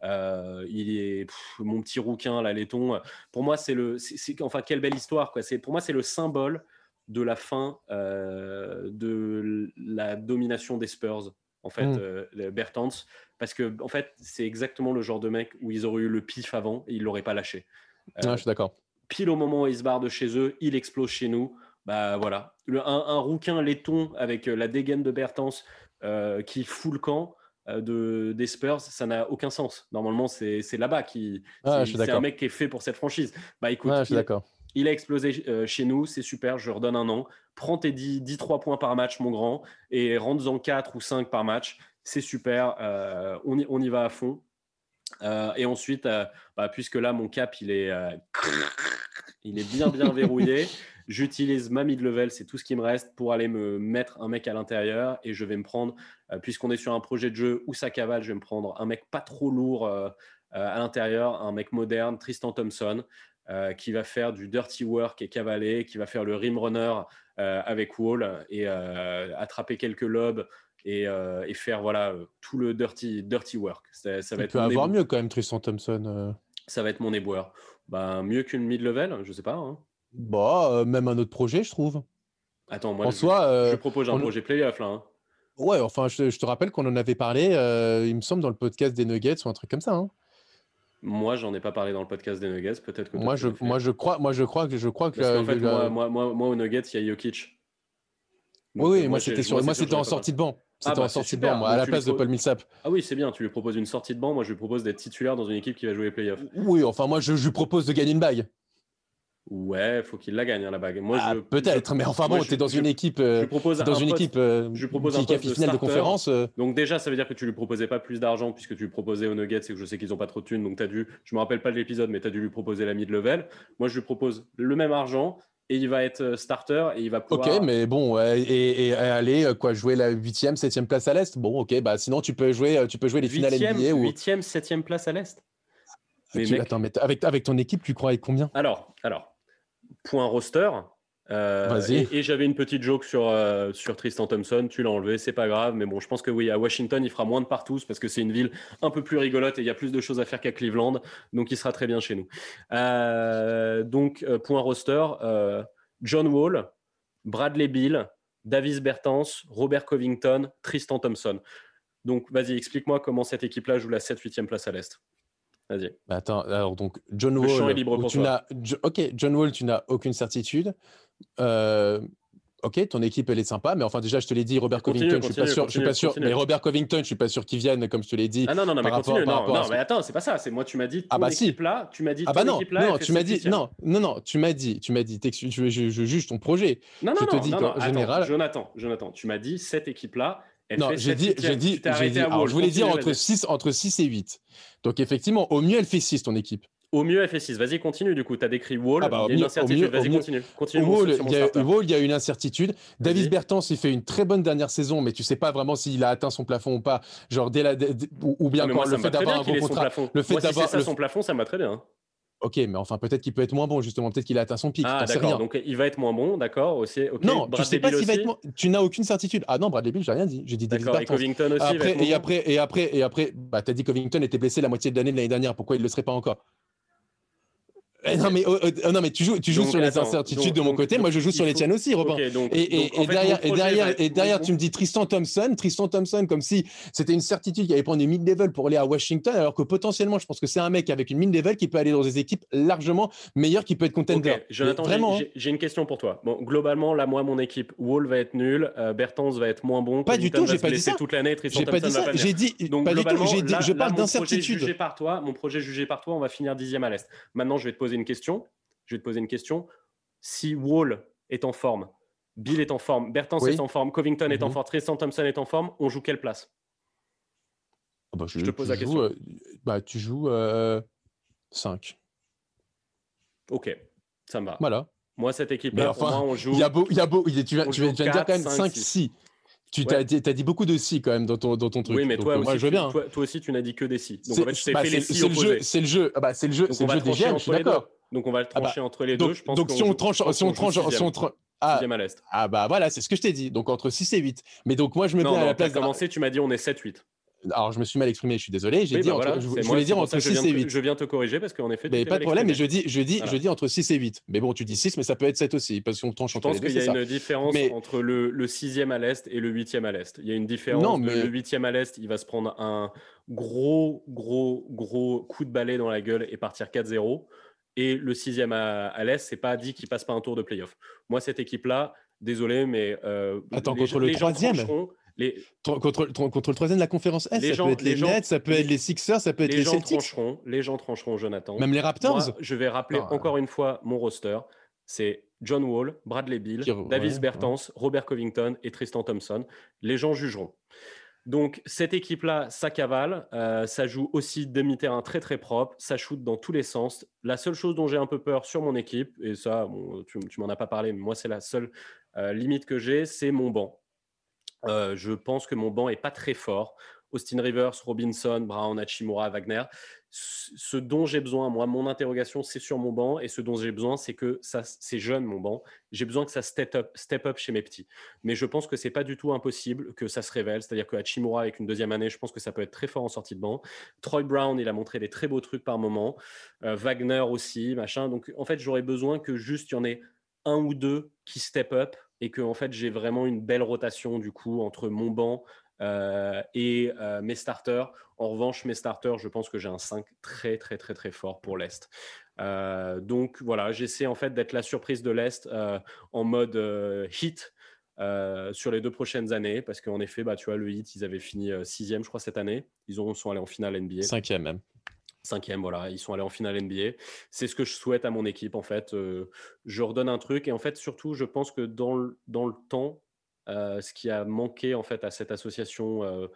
Euh, il est mon petit rouquin, là, laiton. Pour moi, c'est le. enfin, quelle belle histoire. Quoi. Pour moi, c'est le symbole de la fin euh, de la domination des Spurs, en fait, mmh. Bertens. Parce que, en fait, c'est exactement le genre de mec où ils auraient eu le pif avant et ils ne l'auraient pas lâché. Ah, je suis d'accord. Pile au moment où ils se barrent de chez eux, il explose chez nous bah voilà, un, rouquin laiton avec euh, la dégaine de Bertens euh, qui fout le camp euh, de, des Spurs, ça n'a aucun sens. Normalement, c'est là-bas qui. Ah, c'est un mec qui est fait pour cette franchise. Bah écoute, ah, il, il, a explosé chez nous, c'est super, je redonne un an. Prends tes 10, 10 3 points par match, mon grand, et rentre-en 4 ou 5 par match. C'est super, on, y, on, y, va à fond. et ensuite, bah, puisque là, mon cap, il est, il est bien, bien verrouillé. J'utilise ma mid-level, c'est tout ce qui me reste pour aller me mettre un mec à l'intérieur et je vais me prendre, euh, puisqu'on est sur un projet de jeu où ça cavale, je vais me prendre un mec pas trop lourd euh, euh, à l'intérieur, un mec moderne, Tristan Thompson, qui va faire du dirty work et cavaler, qui va faire le rim runner avec Wall et attraper quelques lobes et, faire voilà tout le dirty, dirty work. Ça, ça va être peut avoir mieux quand même, Tristan Thompson. Ça va être mon éboueur. Bah, mieux qu'une mid-level, je sais pas. Hein. Bah, euh, même un autre projet, je trouve. Attends, moi, je, euh, propose un projet playoff là. Hein. Ouais, enfin, je, te rappelle qu'on en avait parlé, euh, il me semble, dans le podcast des Nuggets ou un truc comme ça. Hein. Moi, j'en ai pas parlé dans le podcast des Nuggets. Peut-être que moi, je, moi, je crois, moi, je crois que je crois que. Parce fait, moi, moi, moi, moi, aux Nuggets, il y a Jokic. oui, oui, moi, c'était sur, moi, c'était en sortie de banc. C'était ah, en bah, sortie de banc, moi, à la place de Paul Millsap. Ah oui, c'est bien. Tu lui proposes une sortie de banc. Moi, je lui propose d'être titulaire dans une équipe qui va jouer les playoffs. Oui, enfin, moi, je, je lui propose de gagner une bague. Ouais, faut qu'il la gagne hein, la bague. Moi, ah, peut-être, mais enfin bon, tu es dans une équipe, je propose dans une équipe, je propose qui, un poste finale de, conférence. Euh. Donc déjà, ça veut dire que tu lui proposais pas plus d'argent puisque tu lui proposais aux Nuggets, c'est que je sais qu'ils ont pas trop de thunes, donc as dû, je me rappelle pas de l'épisode, mais tu as dû lui proposer la mid level. Moi, je lui propose le même argent et il va être euh, starter et il va pouvoir. Ok, mais bon, et, et, aller euh, quoi, jouer la huitième, septième place à l'est. Bon, ok, bah sinon tu peux jouer, tu peux jouer les finales NBA ou huitième, septième place à l'est. Mais Attends, mais avec, avec ton équipe, tu crois avec combien? Alors, alors, point roster. Euh, et, j'avais une petite joke sur, euh, sur Tristan Thompson, tu l'as enlevé, c'est pas grave, mais bon, je pense que oui, à Washington, il fera moins de partout parce que c'est une ville un peu plus rigolote et il y a plus de choses à faire qu'à Cleveland, donc il sera très bien chez nous. Euh, donc, point roster, John Wall, Bradley Bill, Davis Bertens, Robert Covington, Tristan Thompson. Donc, vas-y, explique-moi comment cette équipe-là joue la 7-8e place à l'Est. Vas-y. Bah, attends, alors donc John Wall. tu n'as, ok, John Wall, tu n'as aucune certitude. Euh, ok, ton équipe elle est sympa, mais enfin déjà je te l'ai dit, Robert Covington, je suis pas sûr, je suis pas sûr, mais Robert Covington, je suis pas sûr qu'il vienne, comme je te l'ai dit. Ah non non non, mais continue, non, non, mais attends, c'est pas ça, c'est moi tu m'as dit ah bah équipe si. là, tu m'as dit ah bah non, non, tu m'as dit non non non, tu m'as dit, tu m'as dit, je, je, je, juge ton projet. Non non je te dis non, général. Jonathan, Jonathan, tu m'as dit cette équipe là non, j'ai dit, j'ai dit, j'ai dit. Alors, je voulais dire entre 6, entre 6 et 8. Donc, effectivement, au mieux, elle fait 6, ton équipe. Au mieux, elle fait 6. Vas-y, continue. Du coup, tu as décrit Wall. Ah bah, il y a une incertitude. Vas-y, continue. continue Wall, il y, a, Wall, il y a une incertitude. Davis Bertens, il fait une très bonne dernière saison, mais tu sais pas vraiment s'il a atteint son plafond ou pas. Genre, dès la, ou, bien quand, le fait d'avoir un bon contrat. Le fait d'avoir. Si ça son plafond, ça me va très bien. Ok, mais enfin, peut-être qu'il peut être moins bon, justement. Peut-être qu'il a atteint son pic. Ah, d'accord. Donc, il va être moins bon, d'accord. Aussi. Non, tu sais pas s'il va être moins... Tu n'as aucune certitude. Ah non, Bradley Bill, j'ai rien dit. J'ai dit D'accord. Et Covington aussi. Après, et, après, et après, et après, bah, t'as dit Covington était blessé la moitié de l'année de l'année dernière. Pourquoi il ne le serait pas encore? Eh, non mais, oh, oh, non mais tu joues, tu joues sur les incertitudes de mon côté, moi je joue sur les tiennes aussi, Robin. et, derrière, et derrière, et derrière tu me dis Tristan Thompson, Tristan Thompson comme si c'était une certitude qu'il allait prendre une mid-level pour aller à Washington, alors que potentiellement je pense que c'est un mec avec une mid-level qui peut aller dans des équipes largement meilleures, qui peut être contender. Jonathan, vraiment, hein. j'ai une question pour toi. Bon, globalement, là, moi, mon équipe, Wall va être nul, euh, Bertens va être moins bon. Pas du tout, j'ai pas dit ça. toute l'année, Tristan Thompson va pas J'ai dit, donc pas du tout, je parle d'incertitude. Mon projet jugé par toi, on va finir dixième à l'est. Maintenant, je vais te poser une question je vais te poser une question. Si Wall est en forme, Bill est en forme, Bertens est en forme, Covington est en mhm. forme, Tristan Thompson est en forme, on joue quelle place? Ah bah, je, te pose la question. Euh, bah, tu joues 5. Euh, ok, ça me va. Voilà. Moi, cette équipe-là, on joue. Il y a beau, il y a beau, tu, viens, tu viens de dire quand même 5, 6. Tu as, dit beaucoup de si quand même dans ton, dans ton truc. Oui, mais toi, euh, aussi, je veux bien. Toi, aussi, tu n'as dit que des si. Donc en fait, tu t'es bah, fait les si opposés. C'est le jeu. Ah bah, c'est le jeu. C'est le jeu des je suis d'accord. Donc on va le ah bah, trancher entre les deux. Je pense donc si on tranche, si on tranche, si on tranche. Ah, à l'Est. ah bah voilà, c'est ce que je t'ai dit. Donc entre 6 et 8. Mais donc moi je me mets à la place. commencé, tu m'as dit on est 7-8. Alors je me suis mal exprimé, je suis désolé. J'ai dit bah entre, je, voulais dire entre 6 et 8. Je viens te corriger parce qu'en effet. Mais pas de problème, mais je dis, je dis, je dis entre 6 et 8. Mais bon, tu dis 6, mais ça peut être 7 aussi parce qu'on tranche entre les deux. Je pense qu'il y a une différence entre le, le 6e à l'Est et le 8e à l'Est. Il y a une différence. Non, mais... Le 8e à l'Est, il va se prendre un gros, gros, gros coup de balai dans la gueule et partir 4-0 et le sixième à, à l'Est, c'est pas dit qu'il passe pas un tour de playoff. Moi, cette équipe-là, désolé, mais. Euh, Attends, contre le troisième les... Contre, contre, le troisième de la conférence S, ça peut être les, Nets, ça peut être les Sixers, ça peut être les, les gens Celtics. Trancheront, les gens trancheront, Jonathan. Même les Raptors Je vais rappeler encore une fois mon roster. C'est John Wall, Bradley Bill, Davis Bertans, Robert Covington et Tristan Thompson. Les gens jugeront. Donc cette équipe-là, ça cavale, euh, ça joue aussi demi-terrain très très propre, ça shoot dans tous les sens. La seule chose dont j'ai un peu peur sur mon équipe, et ça, tu, m'en as pas parlé, mais moi c'est la seule euh, limite que j'ai, c'est mon banc. Je pense que mon banc est pas très fort. Austin Rivers, Robinson, Brown, Hachimura, Wagner ce dont j'ai besoin, moi, mon interrogation, c'est sur mon banc, et ce dont j'ai besoin, c'est que ça, c'est jeune mon banc. J'ai besoin que ça step up, step up chez mes petits. Mais je pense que c'est pas du tout impossible que ça se révèle. C'est-à-dire que Hachimura, avec une deuxième année, je pense que ça peut être très fort en sortie de banc. Troy Brown, il a montré des très beaux trucs par moment. Wagner aussi, machin. Donc, en fait, j'aurais besoin que juste il y en ait un ou deux qui step up et que en fait j'ai vraiment une belle rotation du coup entre mon banc, euh, et euh, mes starters, en revanche, mes starters, je pense que j'ai un 5 très, très, très, très fort pour l'Est. Euh, donc voilà, j'essaie en fait d'être la surprise de l'Est en mode hit. sur les deux prochaines années, parce qu'en effet, bah, tu vois, le hit, ils avaient fini sixième, je crois, cette année. Ils ont, sont allés en finale NBA. Cinquième même. Cinquième, voilà, ils sont allés en finale NBA. C'est ce que je souhaite à mon équipe, en fait. je redonne un truc, et en fait, surtout, je pense que dans le, dans le temps, euh, ce qui a manqué en fait à cette association euh,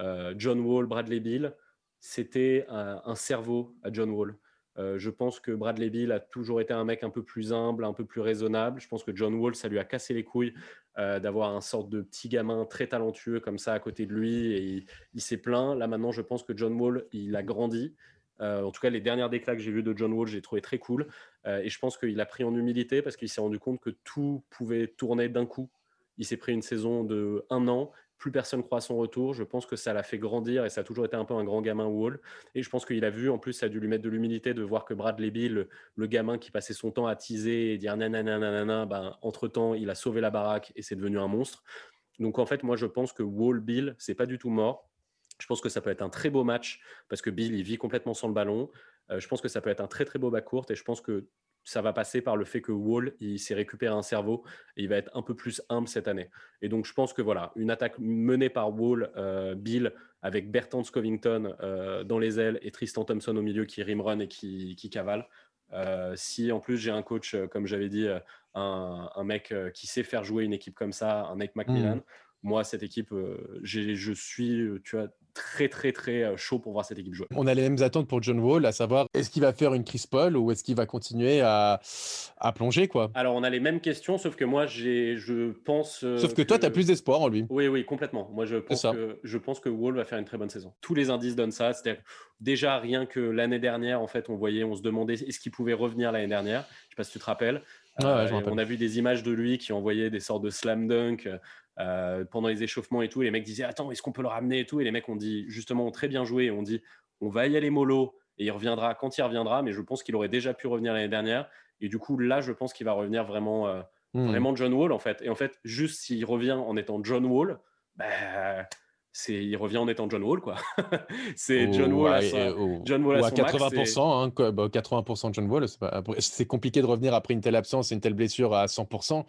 euh, John Wall, Bradley Bill, c'était un, cerveau à John Wall. je pense que Bradley Bill a toujours été un mec un peu plus humble, un peu plus raisonnable. Je pense que John Wall, ça lui a cassé les couilles d'avoir un sorte de petit gamin très talentueux comme ça à côté de lui et il, s'est plaint. Là maintenant, je pense que John Wall, il a grandi. En tout cas, les dernières déclats que j'ai vus de John Wall, j'ai trouvé très cool. et je pense qu'il a pris en humilité parce qu'il s'est rendu compte que tout pouvait tourner d'un coup il s'est pris une saison de un an. Plus personne croit à son retour. Je pense que ça l'a fait grandir et ça a toujours été un peu un grand gamin Wall. Et je pense qu'il a vu, en plus, ça a dû lui mettre de l'humilité de voir que Bradley Bill, le, gamin qui passait son temps à teaser et dire nanana, ben, entre-temps, il a sauvé la baraque et c'est devenu un monstre. Donc en fait, moi, je pense que Wall Bill, c'est pas du tout mort. Je pense que ça peut être un très beau match parce que Bill, il vit complètement sans le ballon. Euh, je pense que ça peut être un très très beau bas court et je pense que ça va passer par le fait que Wall, il s'est récupéré un cerveau et il va être un peu plus humble cette année. Et donc, je pense que voilà, une attaque menée par Wall, euh, Bill, avec Bertrand Covington euh, dans les ailes et Tristan Thompson au milieu qui rimrun et qui, cavale. Euh, si en plus j'ai un coach, comme j'avais dit, un, mec qui sait faire jouer une équipe comme ça, un McMillan, hmm. moi, cette équipe, je suis, tu vois, très très très chaud pour voir cette équipe jouer. On a les mêmes attentes pour John Wall, à savoir est-ce qu'il va faire une Chris Paul ou est-ce qu'il va continuer à, à plonger quoi? Alors on a les mêmes questions, sauf que moi j'ai, je pense. Sauf que, toi tu as plus d'espoir en lui. Oui oui complètement. Moi je pense que je pense que Wall va faire une très bonne saison. Tous les indices donnent ça. C'est-à-dire déjà rien que l'année dernière en fait on voyait, on se demandait est-ce qu'il pouvait revenir l'année dernière? Je sais pas si tu te rappelles. Euh, on a vu des images de lui qui envoyaient des sortes de slam dunk euh, pendant les échauffements et tout. Les mecs disaient Attends, est-ce qu'on peut le ramener et tout? Et les mecs ont dit justement très bien joué. On dit On va y aller mollo et il reviendra quand il reviendra. Mais je pense qu'il aurait déjà pu revenir l'année dernière. Et du coup, là, je pense qu'il va revenir vraiment, euh, hmm. vraiment John Wall en fait. Et en fait, juste s'il revient en étant John Wall, bah, c'est il revient en étant John Wall quoi. c'est John Wall à, John Wall à, 80%, hein, 80% John Wall. C'est compliqué de revenir après une telle absence et une telle blessure à 100%,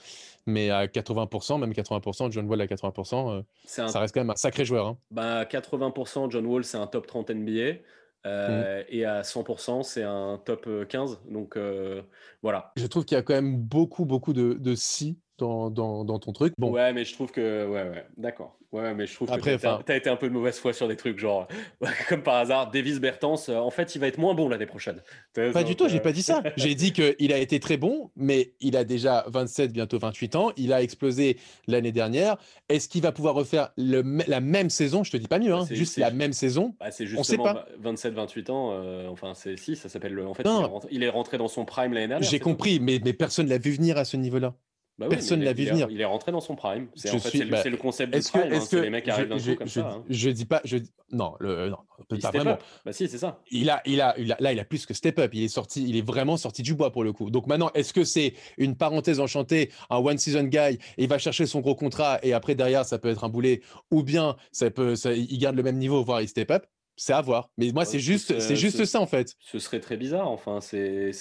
mais à 80%, même 80%, John Wall à 80%, euh, ça reste quand même un sacré joueur. Hein. Bah, 80%, John Wall, c'est un top 30 NBA. Euh, mmh. Et à 100%, c'est un top 15. Donc euh, voilà. Je trouve qu'il y a quand même beaucoup, beaucoup de, de si dans, dans, dans, ton truc. Bon. Ouais, mais je trouve que. Ouais, ouais, d'accord. Ouais, mais je trouve Après, que tu as, été un peu de mauvaise foi sur des trucs, genre, comme par hasard, Davis Bertens, euh, en fait, il va être moins bon l'année prochaine. Pas du tout, j'ai pas dit ça. j'ai dit qu'il a été très bon, mais il a déjà 27, bientôt 28 ans. Il a explosé l'année dernière. Est-ce qu'il va pouvoir refaire le, la même saison? Je te dis pas mieux, hein, juste la même saison. Bah, c'est justement pas. 27-28 ans, euh, enfin, c'est si, ça s'appelle le. En fait, il est, rentré, il est, rentré, dans son prime l'année dernière. J'ai compris, mais, mais personne l'a vu venir à ce niveau-là. Bah Personne ne l'a vu venir. Il est rentré dans son prime. C'est en fait, bah, le concept du prime. Est-ce hein, que, les mecs arrivent d'un coup comme je, ça. Hein. Je dis pas. Je, non, le, non pas vraiment. Bah si, c'est ça. Il a, il, a, il a, là, il a plus que step up. Il est sorti. Il est vraiment sorti du bois pour le coup. Donc maintenant, est-ce que c'est une parenthèse enchantée, un one season guy, et il va chercher son gros contrat et après derrière ça peut être un boulet, ou bien ça peut, ça, il garde le même niveau, voire il step up? C'est à voir. Mais moi, c'est juste, c'est juste ça en fait. Ce serait très bizarre. Enfin, c'est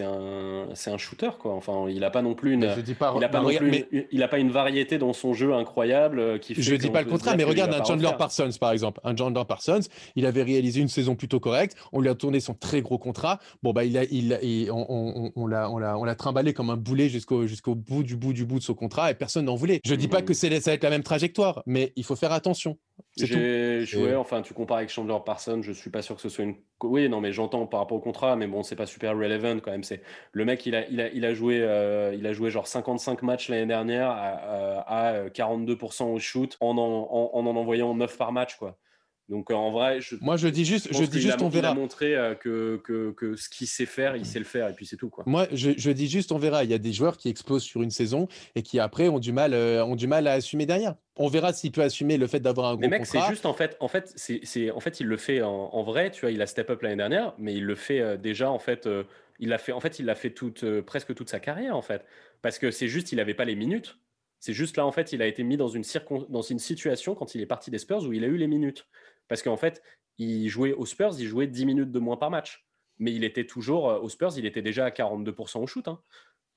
un, un shooter quoi. Enfin, il n'a pas non plus une, il a pas, il a pas une variété dans son jeu incroyable euh, qui. je dis pas le contraire, mais regarde un Chandler Parsons par exemple. Un Chandler Parsons, il avait réalisé une saison plutôt correcte. On lui a tourné son très gros contrat. Bon bah, il a, il, on, on, l'a, on l'a, on l'a trimballé comme un boulet jusqu'au jusqu'au bout du bout du bout de son contrat et personne n'en voulait. Je dis pas mmh. que c'est ça va être la même trajectoire, mais il faut faire attention. J'ai joué, enfin, tu compares avec Chandler Parsons, je suis pas sûr que ce soit une. Oui, non, mais j'entends par rapport au contrat, mais bon, c'est pas super relevant quand même. C'est le mec, il a, il a, il a joué, euh, il a joué genre 55 matchs l'année dernière à, 42% au shoot en en, en en envoyant 9 par match, quoi. Donc en vrai, je, moi je dis juste, je, dis juste, on verra. Il a montré euh, que, que, que, ce qu'il sait faire, il sait le faire et puis c'est tout quoi. Moi je, je, dis juste, on verra. Il y a des joueurs qui explosent sur une saison et qui après ont du mal, euh, ont du mal à assumer derrière. On verra s'il peut assumer le fait d'avoir un gros mais mec, c'est juste en fait, en fait, c'est, en fait, il le fait en, vrai. Tu vois, il a step up l'année dernière, mais il le fait euh, déjà en fait. il l'a fait, en fait, il l'a fait toute, presque toute sa carrière en fait, parce que c'est juste, il n'avait pas les minutes. C'est juste là, en fait, il a été mis dans une, dans une situation quand il est parti des Spurs où il a eu les minutes. Parce qu'en fait, il jouait aux Spurs, il jouait 10 minutes de moins par match. Mais il était toujours, euh, aux Spurs, il était déjà à 42% au shoot. Hein.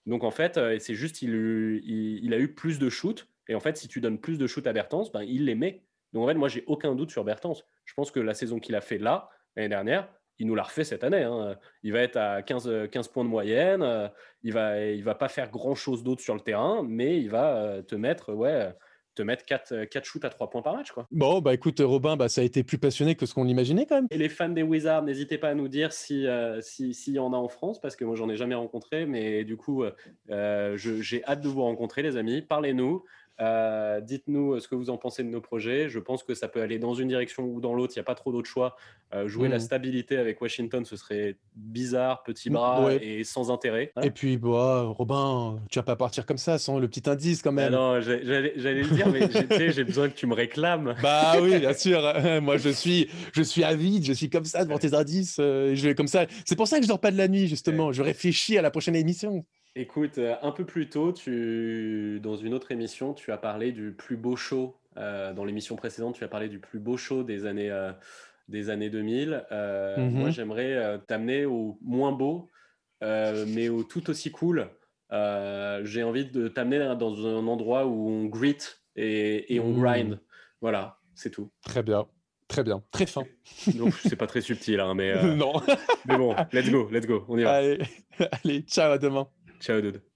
Donc en fait, euh, c'est juste, il, a eu plus de shoot. Et en fait, si tu donnes plus de shoot à Bertens, ben, il les met. Donc en fait, moi, j'ai aucun doute sur Bertens. Je pense que la saison qu'il a fait là, l'année dernière, il nous l'a refait cette année. Hein. Il va être à 15, 15 points de moyenne. Euh, il va, il va pas faire grand chose d'autre sur le terrain, mais il va te mettre, ouais te mettre 4, 4 shoots à 3 points par match. Quoi. Bon, bah écoute, Robin, bah, ça a été plus passionné que ce qu'on imaginait quand même. Et les fans des Wizards, n'hésitez pas à nous dire s'il si, si, y en a en France, parce que moi, j'en ai jamais rencontré, mais du coup, euh, j'ai hâte de vous rencontrer, les amis. Parlez-nous. Euh, dites-nous ce que vous en pensez de nos projets. Je pense que ça peut aller dans une direction ou dans l'autre. Il n'y a pas trop d'autres choix. Euh, jouer la mmh. stabilité avec Washington, ce serait bizarre, petit mmh, bras et sans intérêt. Et puis, bah, Robin, tu vas pas partir comme ça sans le petit indice quand ah même. non, j'allais le dire, mais j'ai besoin que tu me réclames. Bah oui, bien sûr. Moi, je suis, je suis avide. Je suis comme ça devant tes indices. Euh, je vais comme ça. C'est pour ça que je dors pas de la nuit, justement. Je réfléchis à la prochaine émission. Écoute, euh, un peu plus tôt, tu, dans une autre émission, tu as parlé du plus beau show. Euh, dans l'émission précédente, tu as parlé du plus beau show des années, euh, des années 2000. Moi, mhm. j'aimerais t'amener au moins beau, mais au tout aussi cool. J'ai envie de t'amener dans un endroit où on grit et, et on mmh. grind. Voilà, c'est tout. Très bien. Très bien, très fin. Donc c'est pas très subtil, hein, mais non. mais bon, let's go, let's go, on y va. Allez, allez, ciao à demain. Ciao, dude.